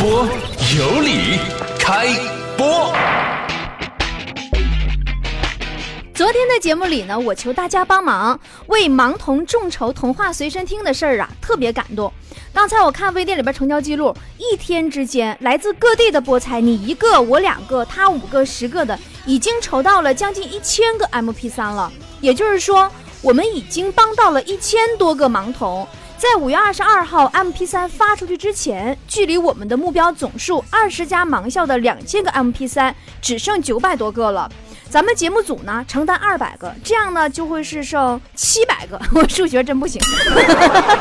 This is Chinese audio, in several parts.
播有理，开播。昨天的节目里呢，我求大家帮忙为盲童众筹童话随身听的事儿啊，特别感动。刚才我看微店里边成交记录，一天之间来自各地的菠菜，你一个我两个，他五个十个的，已经筹到了将近一千个 MP3 了。也就是说，我们已经帮到了一千多个盲童。在五月二十二号 MP3 发出去之前，距离我们的目标总数二十家盲校的两千个 MP3 只剩九百多个了。咱们节目组呢承担二百个，这样呢就会是剩七百个。我数学真不行。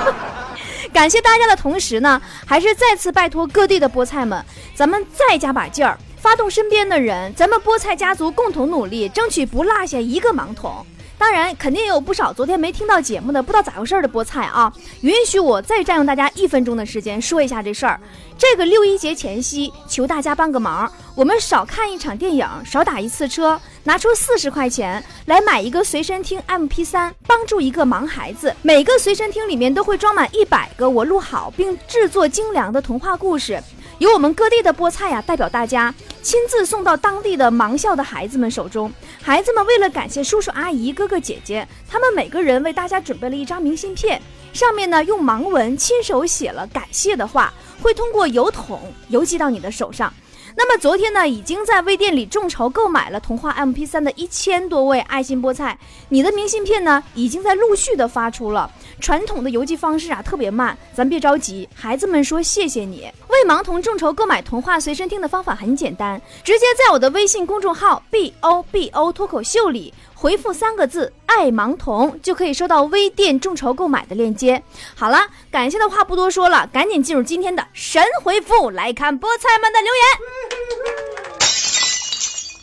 感谢大家的同时呢，还是再次拜托各地的菠菜们，咱们再加把劲儿，发动身边的人，咱们菠菜家族共同努力，争取不落下一个盲童。当然，肯定也有不少昨天没听到节目的，不知道咋回事的菠菜啊！允许我再占用大家一分钟的时间说一下这事儿。这个六一节前夕，求大家帮个忙，我们少看一场电影，少打一次车，拿出四十块钱来买一个随身听 MP3，帮助一个盲孩子。每个随身听里面都会装满一百个我录好并制作精良的童话故事。由我们各地的菠菜呀，代表大家亲自送到当地的盲校的孩子们手中。孩子们为了感谢叔叔阿姨、哥哥姐姐，他们每个人为大家准备了一张明信片，上面呢用盲文亲手写了感谢的话，会通过邮筒邮寄到你的手上。那么昨天呢，已经在微店里众筹购买了童话 MP3 的一千多位爱心菠菜，你的明信片呢，已经在陆续的发出了。传统的邮寄方式啊，特别慢，咱别着急。孩子们说谢谢你。为盲童众筹购买童话随身听的方法很简单，直接在我的微信公众号 b o b o 脱口秀里回复三个字“爱盲童”，就可以收到微店众筹购买的链接。好了，感谢的话不多说了，赶紧进入今天的神回复，来看菠菜们的留言。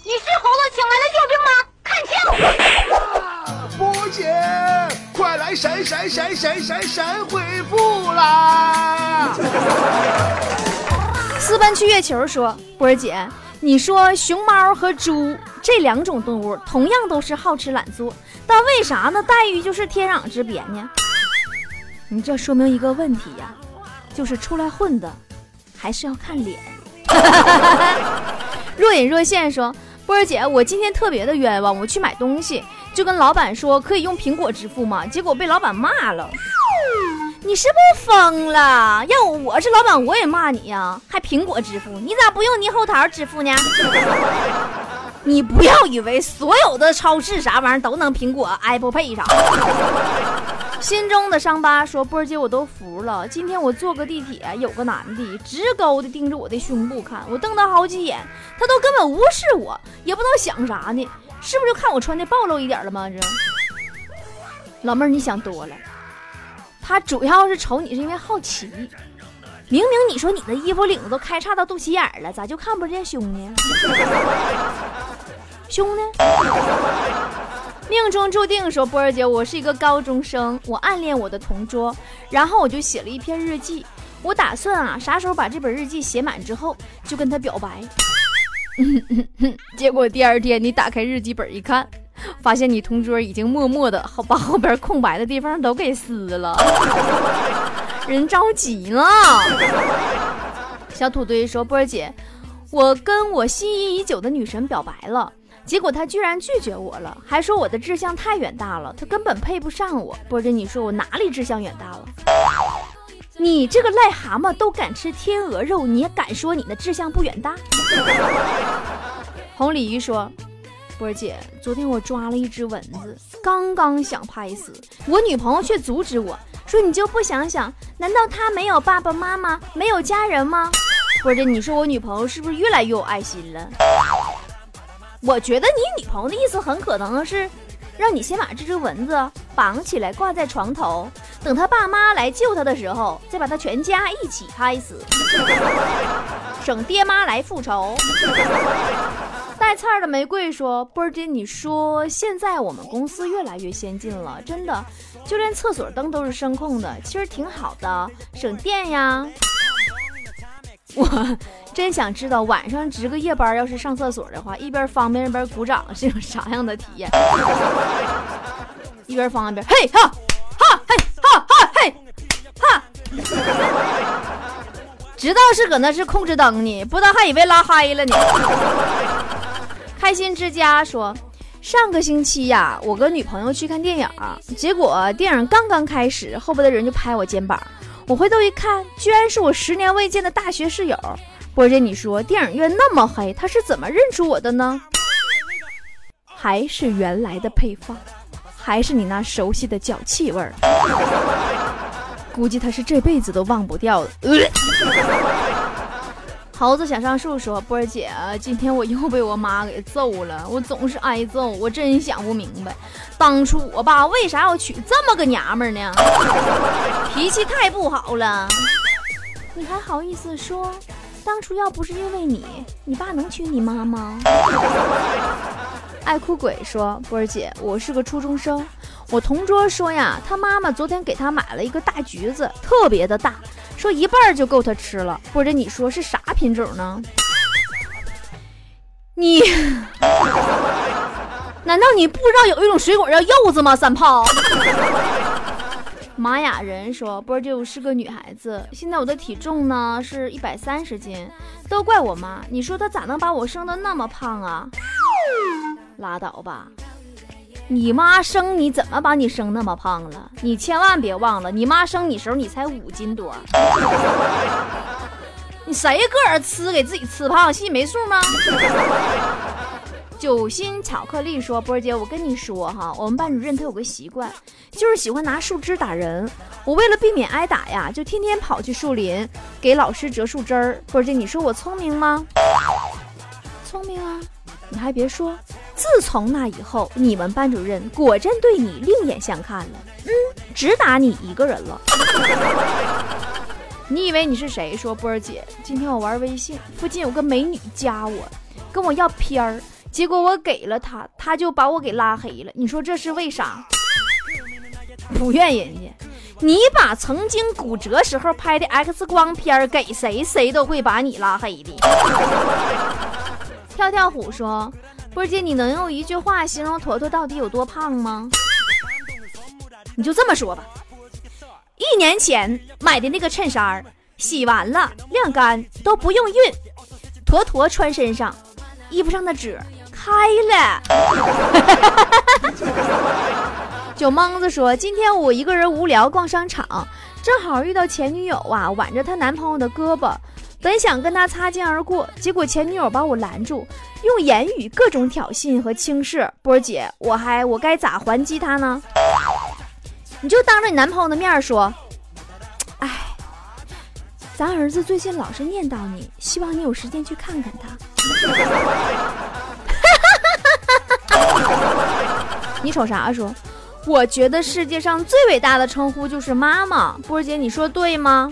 你是猴子请来的救兵吗？看清！波姐。快来神神神神神神回复啦！私奔去月球说：“波儿姐，你说熊猫和猪这两种动物同样都是好吃懒做，但为啥呢待遇就是天壤之别呢？你这说明一个问题呀，就是出来混的还是要看脸。”若隐若现说：“波儿姐，我今天特别的冤枉，我去买东西。”就跟老板说可以用苹果支付吗？结果被老板骂了。你是不是疯了？要我是老板，我也骂你呀！还苹果支付？你咋不用猕猴桃支付呢？你不要以为所有的超市啥玩意儿都能苹果 Apple Pay 上。心中的伤疤说：“波儿姐，我都服了。今天我坐个地铁，有个男的直勾的盯着我的胸部看，我瞪他好几眼，他都根本无视我，也不知道想啥呢。”是不是就看我穿的暴露一点了吗？这老妹儿，你想多了。他主要是瞅你是因为好奇。明明你说你的衣服领子都开叉到肚脐眼了，咋就看不见胸呢？胸呢？命中注定说波儿姐，我是一个高中生，我暗恋我的同桌，然后我就写了一篇日记。我打算啊，啥时候把这本日记写满之后，就跟他表白。结果第二天你打开日记本一看，发现你同桌已经默默的把后边空白的地方都给撕了，人着急了。小土堆说：“波儿姐，我跟我心仪已久的女神表白了，结果她居然拒绝我了，还说我的志向太远大了，她根本配不上我。波儿姐，你说我哪里志向远大了？”你这个癞蛤蟆都敢吃天鹅肉，你也敢说你的志向不远大？红鲤鱼说：“波姐，昨天我抓了一只蚊子，刚刚想拍死我女朋友，却阻止我说：‘你就不想想，难道她没有爸爸妈妈，没有家人吗？’波姐，你说我女朋友是不是越来越有爱心了？我觉得你女朋友的意思很可能是。”让你先把这只蚊子绑起来挂在床头，等他爸妈来救他的时候，再把他全家一起拍死，省爹妈来复仇。带刺儿的玫瑰说：“波儿姐，你说现在我们公司越来越先进了，真的，就连厕所灯都是声控的，其实挺好的，省电呀。”我真想知道晚上值个夜班，要是上厕所的话，一边方便一边鼓掌是种啥样的体验？一边方便一边嘿哈哈嘿哈哈嘿哈。知道是搁那是控制灯呢，不知道还以为拉嗨了呢。开心之家说，上个星期呀，我跟女朋友去看电影，结果电影刚刚开始，后边的人就拍我肩膀，我回头一看，居然是我十年未见的大学室友。波姐，你说电影院那么黑，他是怎么认出我的呢？还是原来的配方，还是你那熟悉的脚气味儿？估计他是这辈子都忘不掉的。猴子想上树说：“波儿姐，今天我又被我妈给揍了，我总是挨揍，我真想不明白，当初我爸为啥要娶这么个娘们呢？脾气太不好了。你还好意思说，当初要不是因为你，你爸能娶你妈吗？”爱哭鬼说：“波儿姐，我是个初中生。我同桌说呀，他妈妈昨天给他买了一个大橘子，特别的大，说一半就够他吃了。波儿姐，你说是啥品种呢？你难道你不知道有一种水果叫柚子吗？三炮。”玛雅人说：“波儿姐，我是个女孩子，现在我的体重呢是一百三十斤，都怪我妈。你说她咋能把我生的那么胖啊？”拉倒吧，你妈生你怎么把你生那么胖了？你千万别忘了，你妈生你时候你才五斤多，你谁个儿吃给自己吃胖，心里没数吗？酒心巧克力说：“波儿姐，我跟你说哈，我们班主任他有个习惯，就是喜欢拿树枝打人。我为了避免挨打呀，就天天跑去树林给老师折树枝儿。波儿姐，你说我聪明吗？聪明啊！你还别说。”自从那以后，你们班主任果真对你另眼相看了。嗯，只打你一个人了。你以为你是谁？说波儿姐，今天我玩微信，附近有个美女加我，跟我要片儿，结果我给了她，她就把我给拉黑了。你说这是为啥？不怨人家，你把曾经骨折时候拍的 X 光片给谁，谁都会把你拉黑的。跳跳虎说。波姐，你能用一句话形容坨坨到底有多胖吗？你就这么说吧，一年前买的那个衬衫，洗完了晾干都不用熨，坨坨穿身上，衣服上的褶开了。酒蒙子说，今天我一个人无聊逛商场，正好遇到前女友啊，挽着她男朋友的胳膊。本想跟他擦肩而过，结果前女友把我拦住，用言语各种挑衅和轻视。波儿姐，我还我该咋还击他呢？你就当着你男朋友的面说：“哎，咱儿子最近老是念叨你，希望你有时间去看看他。” 你瞅啥说？我觉得世界上最伟大的称呼就是妈妈。波儿姐，你说对吗？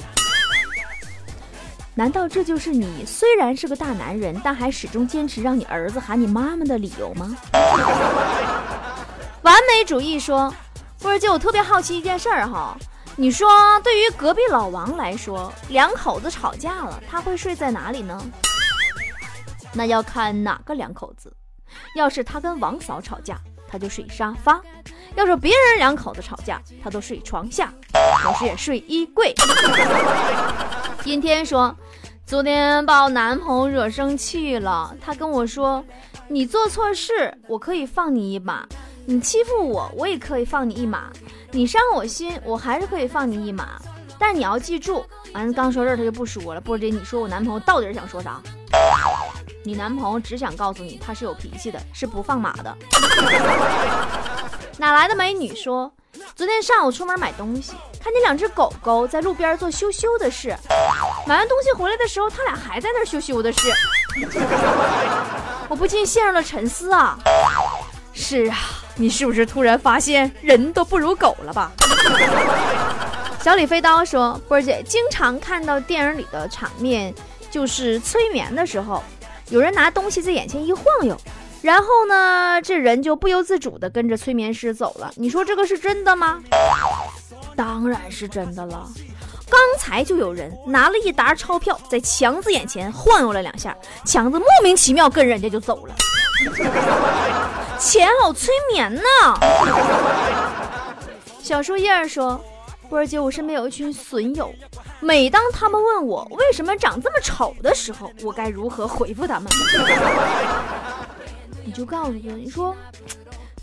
难道这就是你虽然是个大男人，但还始终坚持让你儿子喊你妈妈的理由吗？完美主义说，波儿姐，我特别好奇一件事儿哈，你说对于隔壁老王来说，两口子吵架了，他会睡在哪里呢？那要看哪个两口子。要是他跟王嫂吵架，他就睡沙发；要是别人两口子吵架，他都睡床下，有时也睡衣柜。阴天说，昨天把我男朋友惹生气了。他跟我说：“你做错事，我可以放你一马；你欺负我，我也可以放你一马；你伤我心，我还是可以放你一马。但你要记住。”完了，刚说这他就不说了。波姐，你说我男朋友到底是想说啥？你男朋友只想告诉你，他是有脾气的，是不放马的。哪来的美女说？昨天上午出门买东西，看见两只狗狗在路边做羞羞的事。买完东西回来的时候，他俩还在那羞羞的事。我不禁陷入了沉思啊！是啊，你是不是突然发现人都不如狗了吧？小李飞刀说：“波儿姐经常看到电影里的场面，就是催眠的时候，有人拿东西在眼前一晃悠。”然后呢，这人就不由自主地跟着催眠师走了。你说这个是真的吗？当然是真的了。刚才就有人拿了一沓钞票在强子眼前晃悠了两下，强子莫名其妙跟人家就走了。钱好催眠呢。小树叶说：“波儿姐，我身边有一群损友，每当他们问我为什么长这么丑的时候，我该如何回复他们？你就告诉他，你说，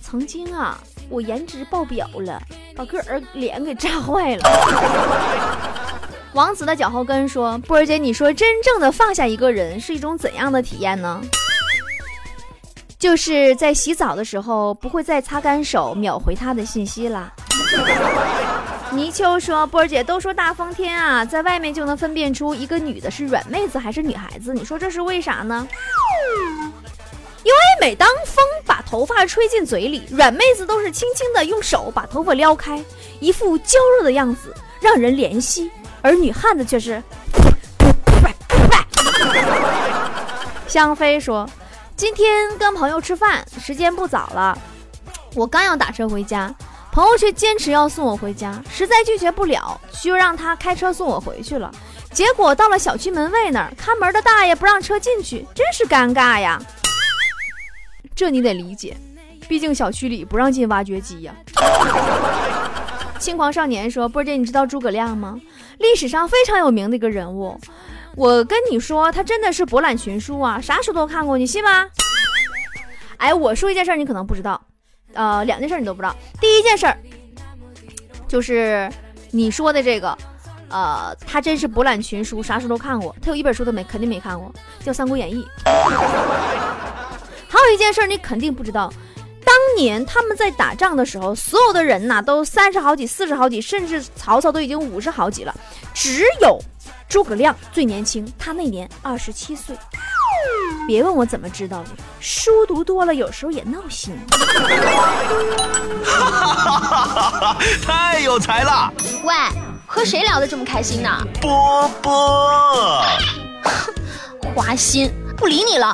曾经啊，我颜值爆表了，把个儿脸给炸坏了。王子的脚后跟说：“波儿姐，你说真正的放下一个人是一种怎样的体验呢？就是在洗澡的时候不会再擦干手秒回他的信息了。”泥鳅说：“波儿姐都说大风天啊，在外面就能分辨出一个女的是软妹子还是女孩子。你说这是为啥呢？因为每当风把头发吹进嘴里，软妹子都是轻轻的用手把头发撩开，一副娇弱的样子，让人怜惜；而女汉子却是……”香妃说：“今天跟朋友吃饭，时间不早了，我刚要打车回家。”朋友却坚持要送我回家，实在拒绝不了，就让他开车送我回去了。结果到了小区门卫那儿，看门的大爷不让车进去，真是尴尬呀。这你得理解，毕竟小区里不让进挖掘机呀。轻狂少年说：“波姐，你知道诸葛亮吗？历史上非常有名的一个人物。我跟你说，他真的是博览群书啊，啥书都看过，你信吗？”哎，我说一件事，你可能不知道。呃，两件事你都不知道。第一件事儿就是你说的这个，呃，他真是博览群书，啥书都看过。他有一本书都没，肯定没看过，叫《三国演义》。还有一件事你肯定不知道，当年他们在打仗的时候，所有的人呐都三十好几、四十好几，甚至曹操都已经五十好几了，只有诸葛亮最年轻，他那年二十七岁。别问我怎么知道的，书读多了有时候也闹心。哈哈哈哈哈！太有才了。喂，和谁聊得这么开心呢？波波，花心，不理你了。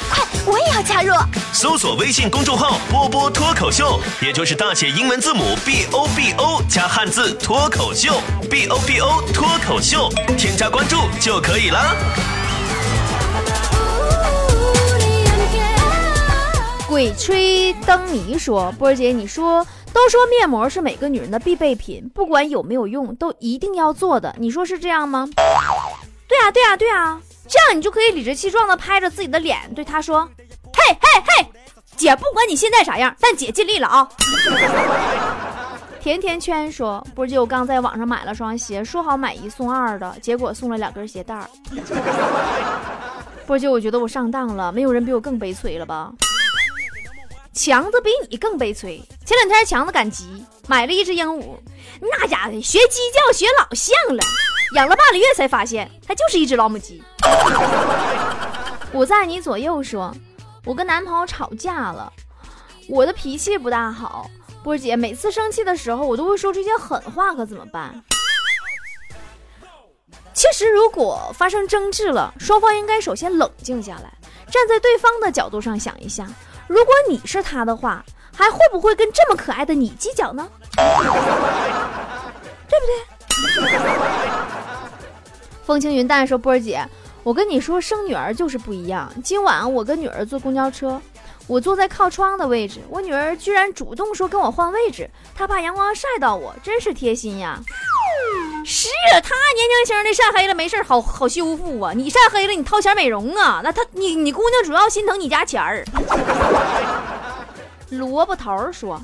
快，我也要加入。搜索微信公众号“波波脱口秀”，也就是大写英文字母 B O B O 加汉字脱口秀，B O B O 脱口秀，添加关注就可以了。鬼吹灯谜说：“波儿姐，你说。”都说面膜是每个女人的必备品，不管有没有用，都一定要做的。你说是这样吗？对啊，对啊，对啊，这样你就可以理直气壮地拍着自己的脸，对他说：“嘿，嘿，嘿，姐不管你现在啥样，但姐尽力了啊。”甜甜圈说：“波姐，我刚在网上买了双鞋，说好买一送二的，结果送了两根鞋带儿。波姐，我觉得我上当了，没有人比我更悲催了吧？”强子比你更悲催。前两天强子赶集，买了一只鹦鹉，那家伙学鸡叫学老像了，养了半个月才发现它就是一只老母鸡。我在你左右说，我跟男朋友吵架了，我的脾气不大好，波姐每次生气的时候，我都会说出一些狠话，可怎么办？其实如果发生争执了，双方应该首先冷静下来，站在对方的角度上想一下。如果你是他的话，还会不会跟这么可爱的你计较呢？对不对？风轻云淡说：“波儿姐，我跟你说，生女儿就是不一样。今晚我跟女儿坐公交车，我坐在靠窗的位置，我女儿居然主动说跟我换位置，她怕阳光晒到我，真是贴心呀。是她年轻轻的晒黑了没事好好修复啊。你晒黑了，你掏钱美容啊？那她你你姑娘主要心疼你家钱儿。”萝卜头说：“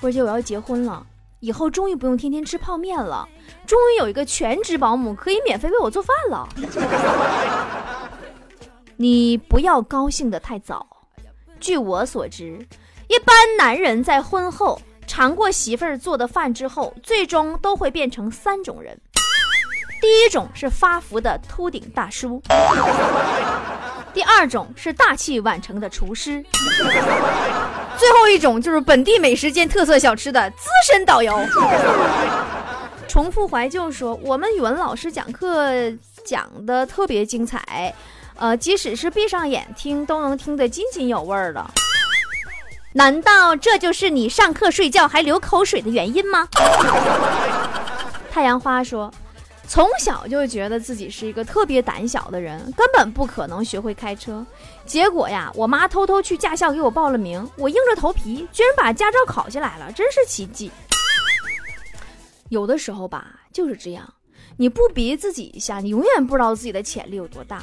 波姐，我要结婚了，以后终于不用天天吃泡面了，终于有一个全职保姆可以免费为我做饭了。你不要高兴的太早。据我所知，一般男人在婚后尝过媳妇儿做的饭之后，最终都会变成三种人：第一种是发福的秃顶大叔。”第二种是大器晚成的厨师，最后一种就是本地美食兼特色小吃的资深导游。重复怀旧说，我们语文老师讲课讲的特别精彩，呃，即使是闭上眼听都能听得津津有味儿的。难道这就是你上课睡觉还流口水的原因吗？太阳花说。从小就觉得自己是一个特别胆小的人，根本不可能学会开车。结果呀，我妈偷偷去驾校给我报了名，我硬着头皮居然把驾照考下来了，真是奇迹。有的时候吧，就是这样，你不逼自己一下，你永远不知道自己的潜力有多大。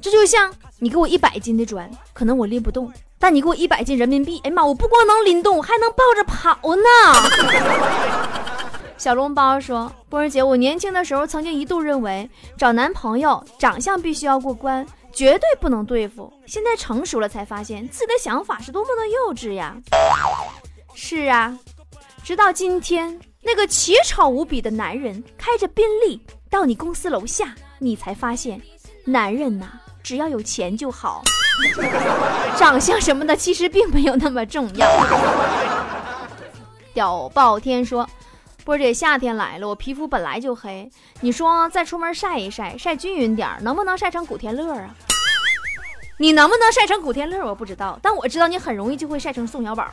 这就像你给我一百斤的砖，可能我拎不动；但你给我一百斤人民币，哎妈，我不光能拎动，我还能抱着跑呢。小笼包说：“波儿姐，我年轻的时候曾经一度认为找男朋友长相必须要过关，绝对不能对付。现在成熟了才发现自己的想法是多么的幼稚呀！是啊，直到今天，那个奇丑无比的男人开着宾利到你公司楼下，你才发现，男人呐，只要有钱就好，长相什么的其实并没有那么重要。”屌爆天说。波姐，夏天来了，我皮肤本来就黑，你说再出门晒一晒，晒均匀点能不能晒成古天乐啊？你能不能晒成古天乐？我不知道，但我知道你很容易就会晒成宋小宝。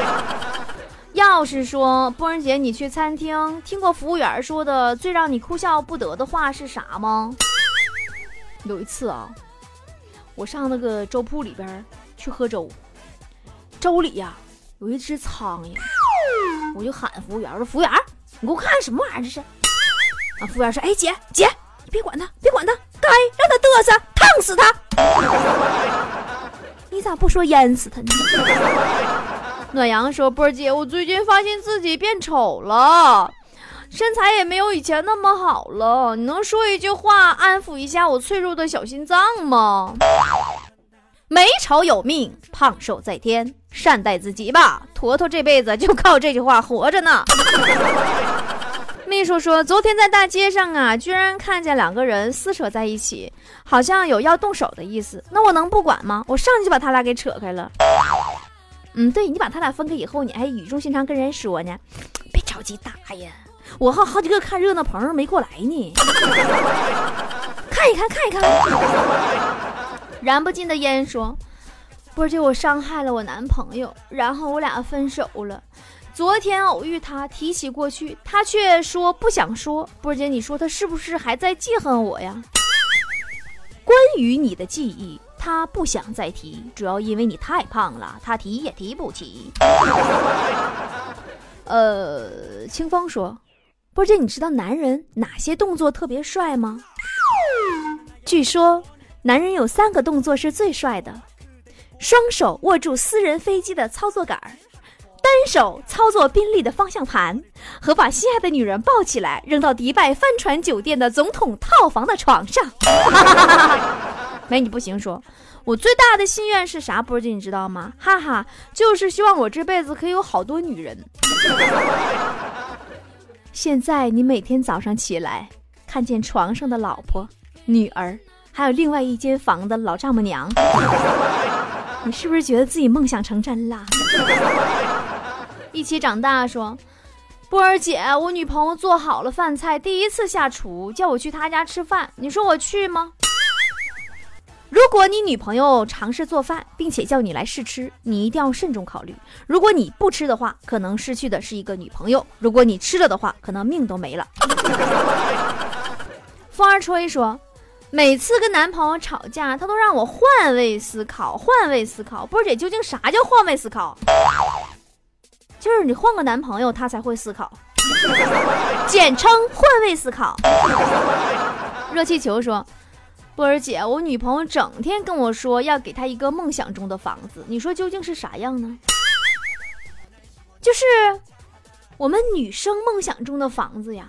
要是说波儿姐，你去餐厅听过服务员说的最让你哭笑不得的话是啥吗？有一次啊，我上那个粥铺里边去喝粥，粥里呀有一只苍蝇。我就喊服务员说：“服务员，你给我看什么玩意儿？这是？”啊，服务员说：“哎，姐姐，你别管他，别管他，该让他嘚瑟，烫死他。你咋不说淹死他呢？” 暖阳说：“波儿姐，我最近发现自己变丑了，身材也没有以前那么好了。你能说一句话安抚一下我脆弱的小心脏吗？”美丑有命，胖瘦在天，善待自己吧。坨坨这辈子就靠这句话活着呢。秘书说，昨天在大街上啊，居然看见两个人撕扯在一起，好像有要动手的意思。那我能不管吗？我上去就把他俩给扯开了。嗯，对你把他俩分开以后，你还语重心长跟人说呢，别着急打呀。我和好几个看热闹朋友没过来呢，看一看，看一看。燃不尽的烟说：“波姐，我伤害了我男朋友，然后我俩分手了。昨天偶遇他，提起过去，他却说不想说。波姐，你说他是不是还在记恨我呀？关于你的记忆，他不想再提，主要因为你太胖了，他提也提不起。呃，清风说，波姐，你知道男人哪些动作特别帅吗？据说。”男人有三个动作是最帅的：双手握住私人飞机的操作杆儿，单手操作宾利的方向盘，和把心爱的女人抱起来扔到迪拜帆船酒店的总统套房的床上。美女不行，说我最大的心愿是啥？波姐，你知道吗？哈哈，就是希望我这辈子可以有好多女人。现在你每天早上起来，看见床上的老婆、女儿。还有另外一间房的老丈母娘，你是不是觉得自己梦想成真了？一起长大说，波儿姐，我女朋友做好了饭菜，第一次下厨，叫我去她家吃饭，你说我去吗？如果你女朋友尝试做饭，并且叫你来试吃，你一定要慎重考虑。如果你不吃的话，可能失去的是一个女朋友；如果你吃了的话，可能命都没了。风儿吹说。每次跟男朋友吵架，他都让我换位思考，换位思考。波儿姐，究竟啥叫换位思考？就是你换个男朋友，他才会思考，简称换位思考。热气球说：“波儿姐，我女朋友整天跟我说要给她一个梦想中的房子，你说究竟是啥样呢？就是我们女生梦想中的房子呀，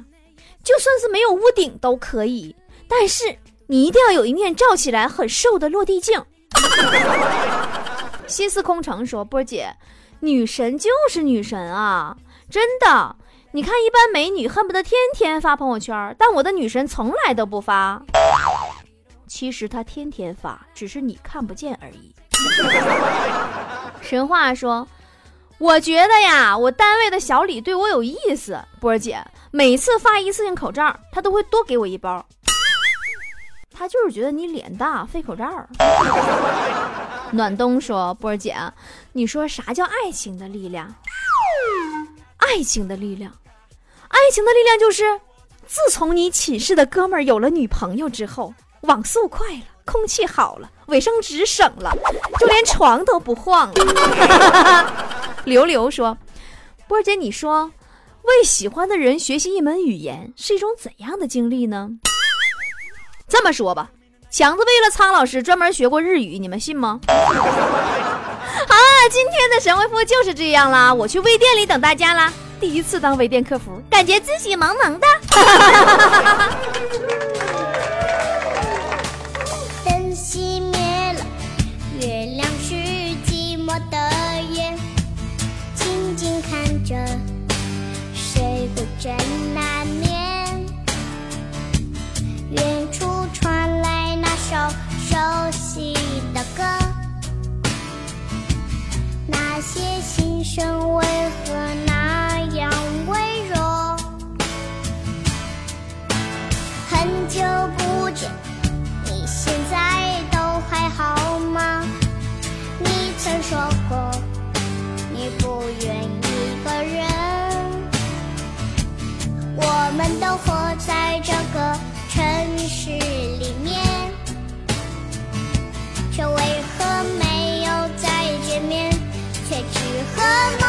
就算是没有屋顶都可以，但是。”你一定要有一面照起来很瘦的落地镜。心思空城说：“波姐，女神就是女神啊，真的。你看，一般美女恨不得天天发朋友圈，但我的女神从来都不发。其实她天天发，只是你看不见而已。”神话说：“我觉得呀，我单位的小李对我有意思。波姐，每次发一次性口罩，他都会多给我一包。”他就是觉得你脸大，费口罩。暖冬说：“波儿姐，你说啥叫爱情的力量？爱情的力量，爱情的力量就是，自从你寝室的哥们儿有了女朋友之后，网速快了，空气好了，卫生纸省了，就连床都不晃了。”刘刘说：“波儿姐，你说为喜欢的人学习一门语言是一种怎样的经历呢？这么说吧。”强子为了苍老师专门学过日语，你们信吗？好 了，今天的神回复就是这样啦，我去微店里等大家啦。第一次当微店客服，感觉自己萌萌的。灯熄灭了，月亮是寂寞的夜，静静看着，谁不真难的歌，那些心声为何那样微弱？很久不见，你现在都还好吗？你曾说过，你不愿一个人。和陌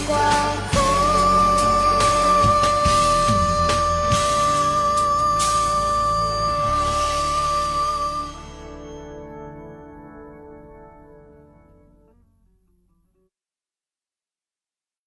光。